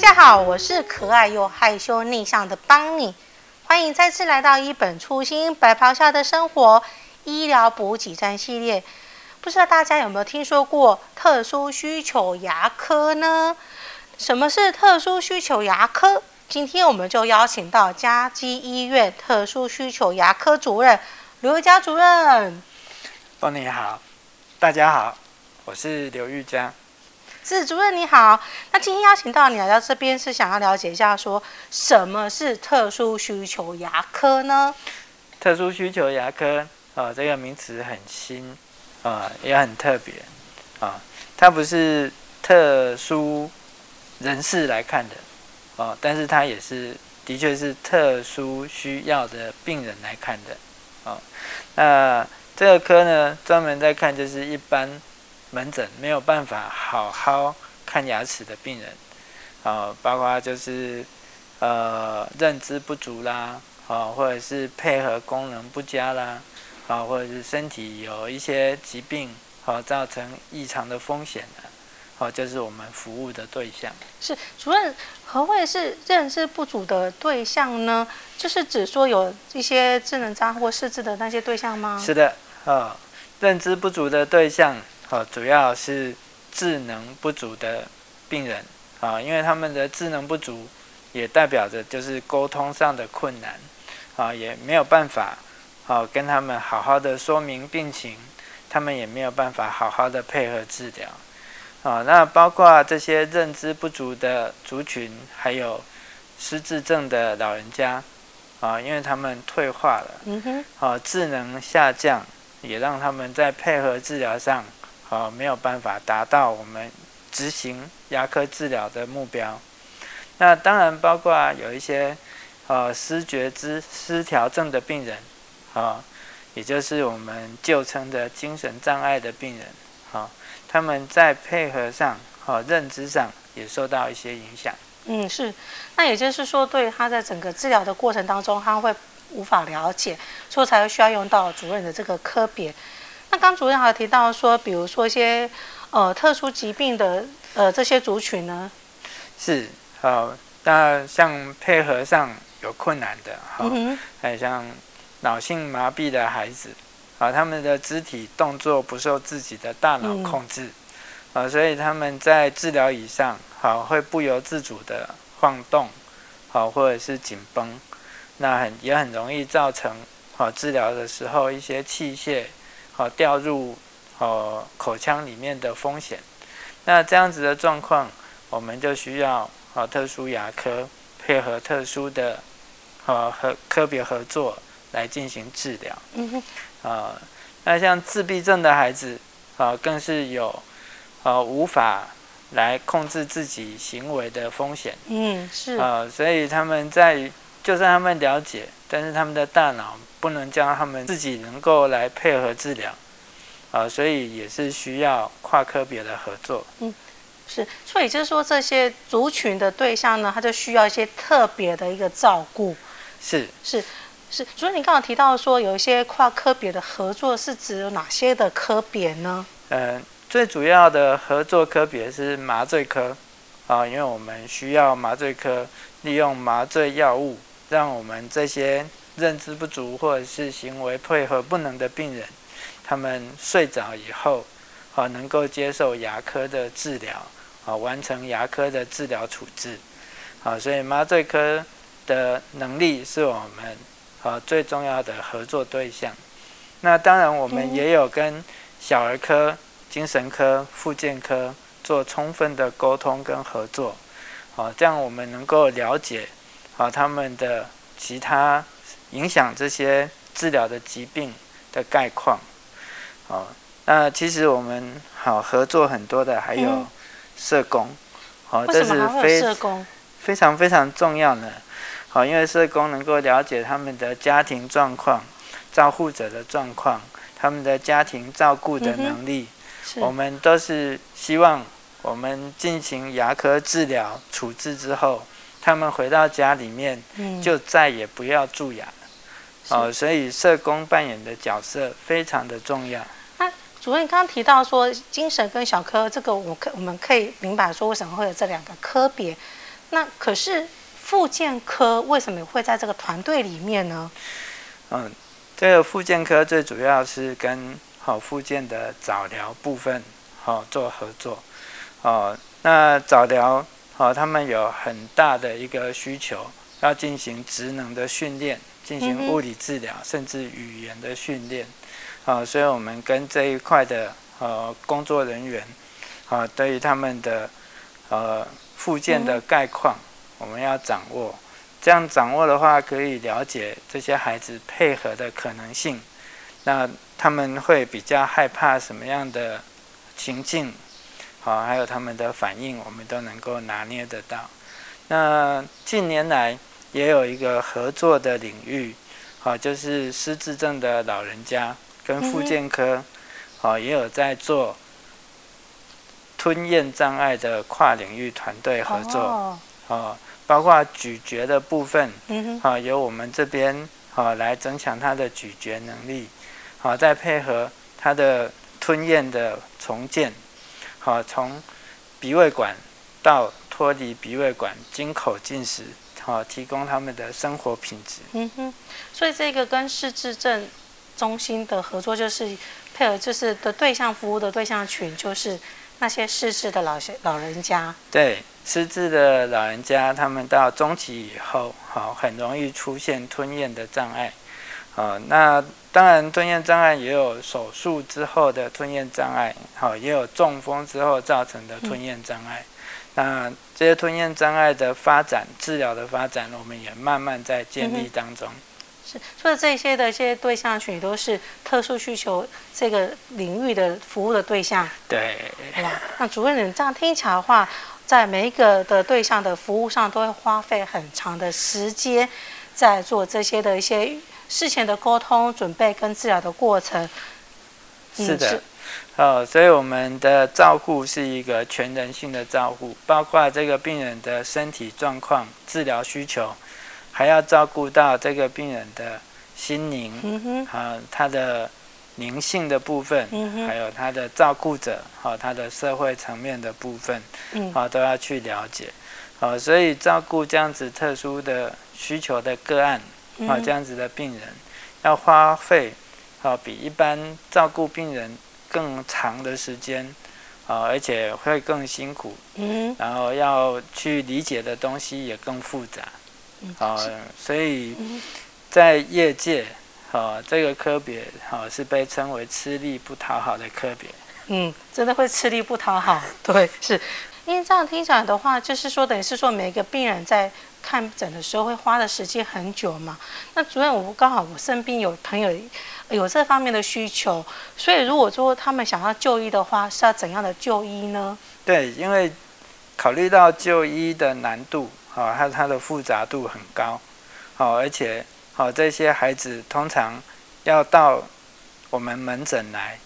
大家好，我是可爱又害羞内向的邦尼，欢迎再次来到一本初心白袍下的生活医疗补给站系列。不知道大家有没有听说过特殊需求牙科呢？什么是特殊需求牙科？今天我们就邀请到嘉基医院特殊需求牙科主任刘玉嘉主任。邦尼好，大家好，我是刘玉佳。是主任你好，那今天邀请到你来到这边，是想要了解一下，说什么是特殊需求牙科呢？特殊需求牙科啊、这个名词很新啊、也很特别啊、它不是特殊人士来看的啊、但是它也是的确是特殊需要的病人来看的啊、那这个科呢，专门在看就是一般。门诊没有办法好好看牙齿的病人，啊，包括就是呃认知不足啦，啊，或者是配合功能不佳啦，啊，或者是身体有一些疾病，啊，造成异常的风险的，啊，就是我们服务的对象。是主任，何谓是认知不足的对象呢？就是指说有一些智能障碍或失智的那些对象吗？是的，啊，认知不足的对象。哦，主要是智能不足的病人啊，因为他们的智能不足，也代表着就是沟通上的困难啊，也没有办法啊跟他们好好的说明病情，他们也没有办法好好的配合治疗啊。那包括这些认知不足的族群，还有失智症的老人家啊，因为他们退化了，嗯哼，啊，智能下降，也让他们在配合治疗上。呃，没有办法达到我们执行牙科治疗的目标。那当然包括有一些呃失觉知失调症的病人，啊、呃，也就是我们旧称的精神障碍的病人，啊、呃，他们在配合上、和、呃、认知上也受到一些影响。嗯，是。那也就是说，对他在整个治疗的过程当中，他会无法了解，所以才会需要用到主任的这个科别。那刚主任还有提到说，比如说一些呃特殊疾病的呃这些族群呢，是好，那像配合上有困难的，好，还、有、像脑性麻痹的孩子，啊，他们的肢体动作不受自己的大脑控制，啊、嗯，所以他们在治疗椅上，好，会不由自主的晃动，好，或者是紧绷，那很也很容易造成好治疗的时候一些器械。哦，掉入哦口腔里面的风险，那这样子的状况，我们就需要哦特殊牙科配合特殊的哦和科别合作来进行治疗。嗯哼。啊，那像自闭症的孩子啊，更是有啊无法来控制自己行为的风险。嗯，是。啊，所以他们在就算他们了解，但是他们的大脑。不能将他们自己能够来配合治疗，啊，所以也是需要跨科别的合作。嗯，是，所以就是说这些族群的对象呢，他就需要一些特别的一个照顾。是是是，所以，你刚刚提到说有一些跨科别的合作，是指有哪些的科别呢？嗯，最主要的合作科别是麻醉科，啊，因为我们需要麻醉科利用麻醉药物，让我们这些。认知不足或者是行为配合不能的病人，他们睡着以后，啊，能够接受牙科的治疗，啊，完成牙科的治疗处置，啊，所以麻醉科的能力是我们啊最重要的合作对象。那当然，我们也有跟小儿科、精神科、复健科做充分的沟通跟合作，啊，这样我们能够了解啊他们的其他。影响这些治疗的疾病的概况，哦，那其实我们好合作很多的还有社工，哦，这是非非常非常重要的，好，因为社工能够了解他们的家庭状况、照护者的状况、他们的家庭照顾的能力，我们都是希望我们进行牙科治疗处置之后，他们回到家里面就再也不要蛀牙。哦，所以社工扮演的角色非常的重要。那主任刚刚提到说精神跟小科这个，我可我们可以明白说为什么会有这两个科别。那可是复健科为什么会在这个团队里面呢？嗯，这个复健科最主要是跟好复健的早疗部分好做合作。哦，那早疗好，他们有很大的一个需求，要进行职能的训练，进行物理治疗，甚至语言的训练。啊，所以我们跟这一块的呃工作人员，啊，对于他们的呃复健的概况，我们要掌握。这样掌握的话，可以了解这些孩子配合的可能性。那他们会比较害怕什么样的情境？好，还有他们的反应，我们都能够拿捏得到。那近年来也有一个合作的领域，好，就是失智症的老人家。跟复健科，好，也有在做吞咽障碍的跨领域团队合作，哦，包括咀嚼的部分，好，由我们这边好来增强他的咀嚼能力，好，再配合他的吞咽的重建，好，从鼻胃管到脱离鼻胃管经口进食，好，提供他们的生活品质。嗯哼，所以这个跟失智症。中心的合作就是配合，就是的对象服务的对象群，就是那些失智的老些老人家。对，失智的老人家，他们到中期以后，好，很容易出现吞咽的障碍。好，那当然吞咽障碍也有手术之后的吞咽障碍，好，也有中风之后造成的吞咽障碍。嗯、那这些吞咽障碍的发展、治疗的发展，我们也慢慢在建立当中。嗯是，所以这些的一些对象群都是特殊需求这个领域的服务的对象。对？那主任，你这样听起来的话，在每一个的对象的服务上，都会花费很长的时间，在做这些的一些事前的沟通、准备跟治疗的过程。是的，是。哦，所以我们的照顾是一个全人性的照顾，包括这个病人的身体状况、治疗需求。还要照顾到这个病人的心灵，嗯、啊，他的灵性的部分，嗯、还有他的照顾者，好、啊，他的社会层面的部分，嗯、啊，都要去了解，好、啊，所以照顾这样子特殊的需求的个案，啊，这样子的病人，要花费，啊，比一般照顾病人更长的时间，啊，而且会更辛苦，嗯，然后要去理解的东西也更复杂。啊，所以在业界，好，这个科别好是被称为吃力不讨好的科别。嗯，真的会吃力不讨好。对，是因为这样听起来的话，就是说，等于是说，每个病人在看诊的时候会花的时间很久嘛。那主任，我刚好我身边有朋友有这方面的需求，所以如果说他们想要就医的话，是要怎样的就医呢？对，因为考虑到就医的难度。好，它它的复杂度很高，好，而且好这些孩子通常要到我们门诊来，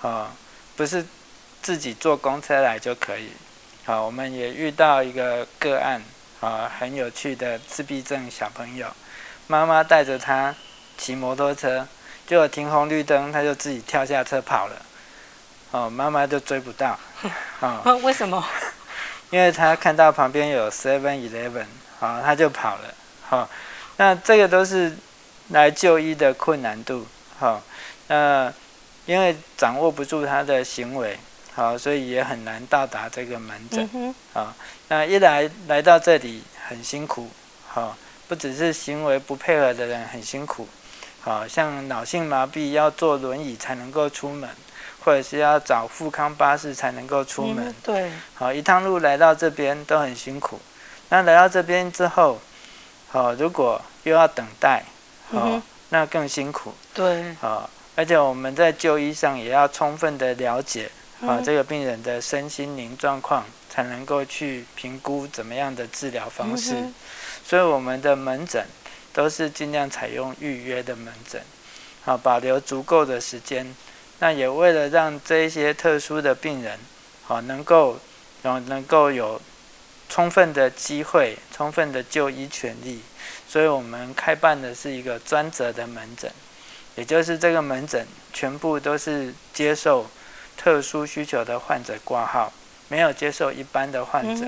啊，不是自己坐公车来就可以，好，我们也遇到一个个案，啊，很有趣的自闭症小朋友，妈妈带着他骑摩托车，结果停红绿灯，他就自己跳下车跑了，哦，妈妈就追不到，啊，为什么？因为他看到旁边有 Seven Eleven，好，他就跑了，好，那这个都是来就医的困难度，好，那因为掌握不住他的行为，好，所以也很难到达这个门诊，好，那一来来到这里很辛苦，好，不只是行为不配合的人很辛苦，好像脑性麻痹要坐轮椅才能够出门。或者是要找富康巴士才能够出门，嗯，对，好，一趟路来到这边都很辛苦。那来到这边之后，好，如果又要等待，好，嗯，那更辛苦。对，好，而且我们在就医上也要充分的了解，啊，嗯，这个病人的身心灵状况，才能够去评估怎么样的治疗方式。嗯，所以我们的门诊都是尽量采用预约的门诊，啊，保留足够的时间。那也为了让这一些特殊的病人，啊能够，能能够有充分的机会、充分的就医权利，所以我们开办的是一个专责的门诊，也就是这个门诊全部都是接受特殊需求的患者挂号，没有接受一般的患者，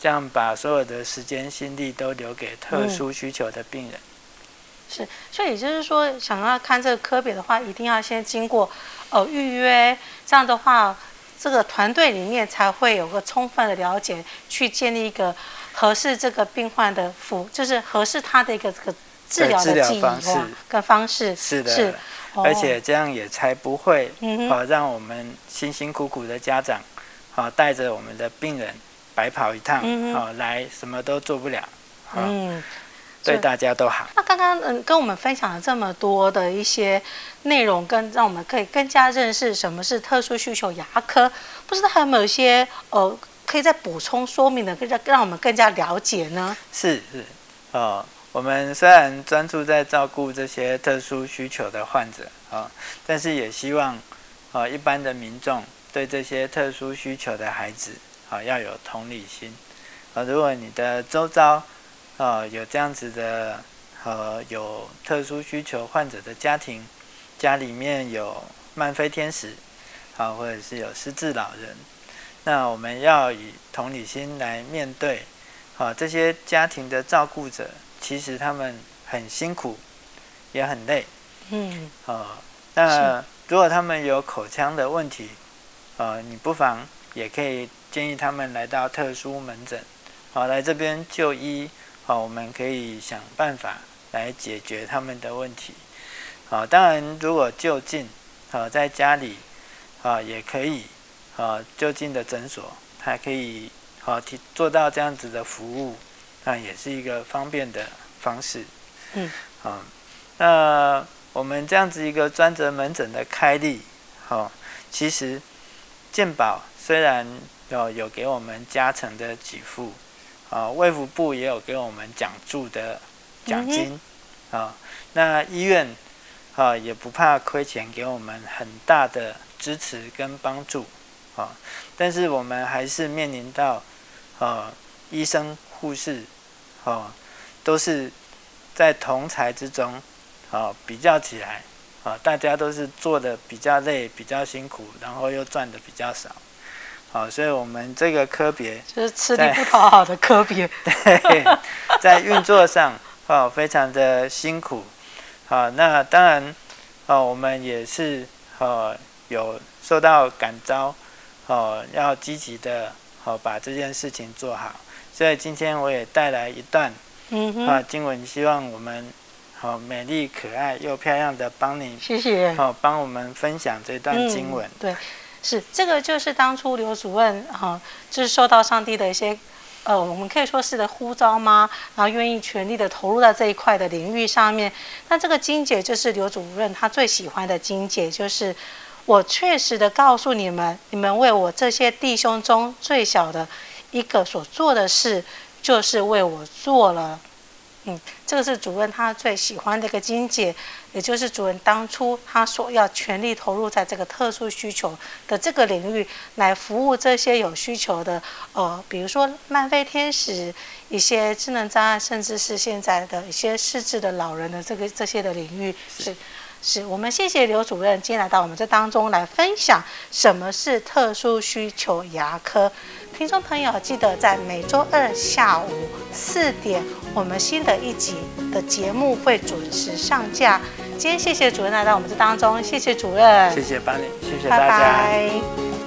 这样把所有的时间心力都留给特殊需求的病人。嗯、是，所以也就是说，想要看这个科别的话，一定要先经过呃预约，这样的话，这个团队里面才会有个充分的了解，去建立一个合适这个病患的服，就是合适他的一个这个治疗的方式。跟方式。是的，是，而且这样也才不会呃让我们辛辛苦苦的家长啊带着我们的病人。白跑一趟，嗯、哦，来什么都做不了，哦、嗯，对大家都好。那刚刚嗯跟我们分享了这么多的一些内容，跟让我们可以更加认识什么是特殊需求牙科，不知道还有没有一些呃可以再补充说明的，可以让让我们更加了解呢？是是，哦，我们虽然专注在照顾这些特殊需求的患者啊、但是也希望啊、一般的民众对这些特殊需求的孩子。啊，要有同理心啊！如果你的周遭啊有这样子的呃有特殊需求患者的家庭，家里面有慢飞天使啊，或者是有失智老人，那我们要以同理心来面对啊这些家庭的照顾者，其实他们很辛苦，也很累，嗯，啊，那如果他们有口腔的问题，啊，你不妨也可以。建议他们来到特殊门诊，好，来这边就医，好，我们可以想办法来解决他们的问题，好，当然如果就近，好，在家里，啊，也可以，啊，就近的诊所还可以，好提做到这样子的服务，那也是一个方便的方式，嗯，好，那我们这样子一个专责门诊的开立，好，其实健保虽然有有给我们加成的给付，啊，卫福部也有给我们奖助的奖金，啊，那医院啊也不怕亏钱，给我们很大的支持跟帮助，啊，但是我们还是面临到，啊，医生护士，啊，都是在同才之中，哦，比较起来，啊，大家都是做的比较累，比较辛苦，然后又赚的比较少。好，所以我们这个科别就是吃力不讨好的科别。对，在运作上，哦，非常的辛苦。好，那当然，哦，我们也是，哦，有受到感召，哦，要积极的，哦，把这件事情做好。所以今天我也带来一段，嗯哼，啊，经文，希望我们，好，美丽可爱又漂亮的帮你，谢谢，好，帮我们分享这段经文。嗯、对。是，这个就是当初刘主任哈、啊，就是受到上帝的一些，呃，我们可以说是的呼召吗？然后愿意全力的投入到这一块的领域上面。那这个金姐就是刘主任他最喜欢的金姐，就是我确实的告诉你们，你们为我这些弟兄中最小的一个所做的事，就是为我做了。嗯，这个是主任他最喜欢的一个经节，也就是主任当初他所要全力投入在这个特殊需求的这个领域，来服务这些有需求的，呃，比如说慢飞天使、一些智能障碍，甚至是现在的一些失智的老人的这个这些的领域是。是我们谢谢刘主任今天来到我们这当中来分享什么是特殊需求牙科。听众朋友记得在每周二下午四点，我们新的一集的节目会准时上架。今天谢谢主任来到我们这当中，谢谢主任，谢谢班里，谢谢大家。拜拜。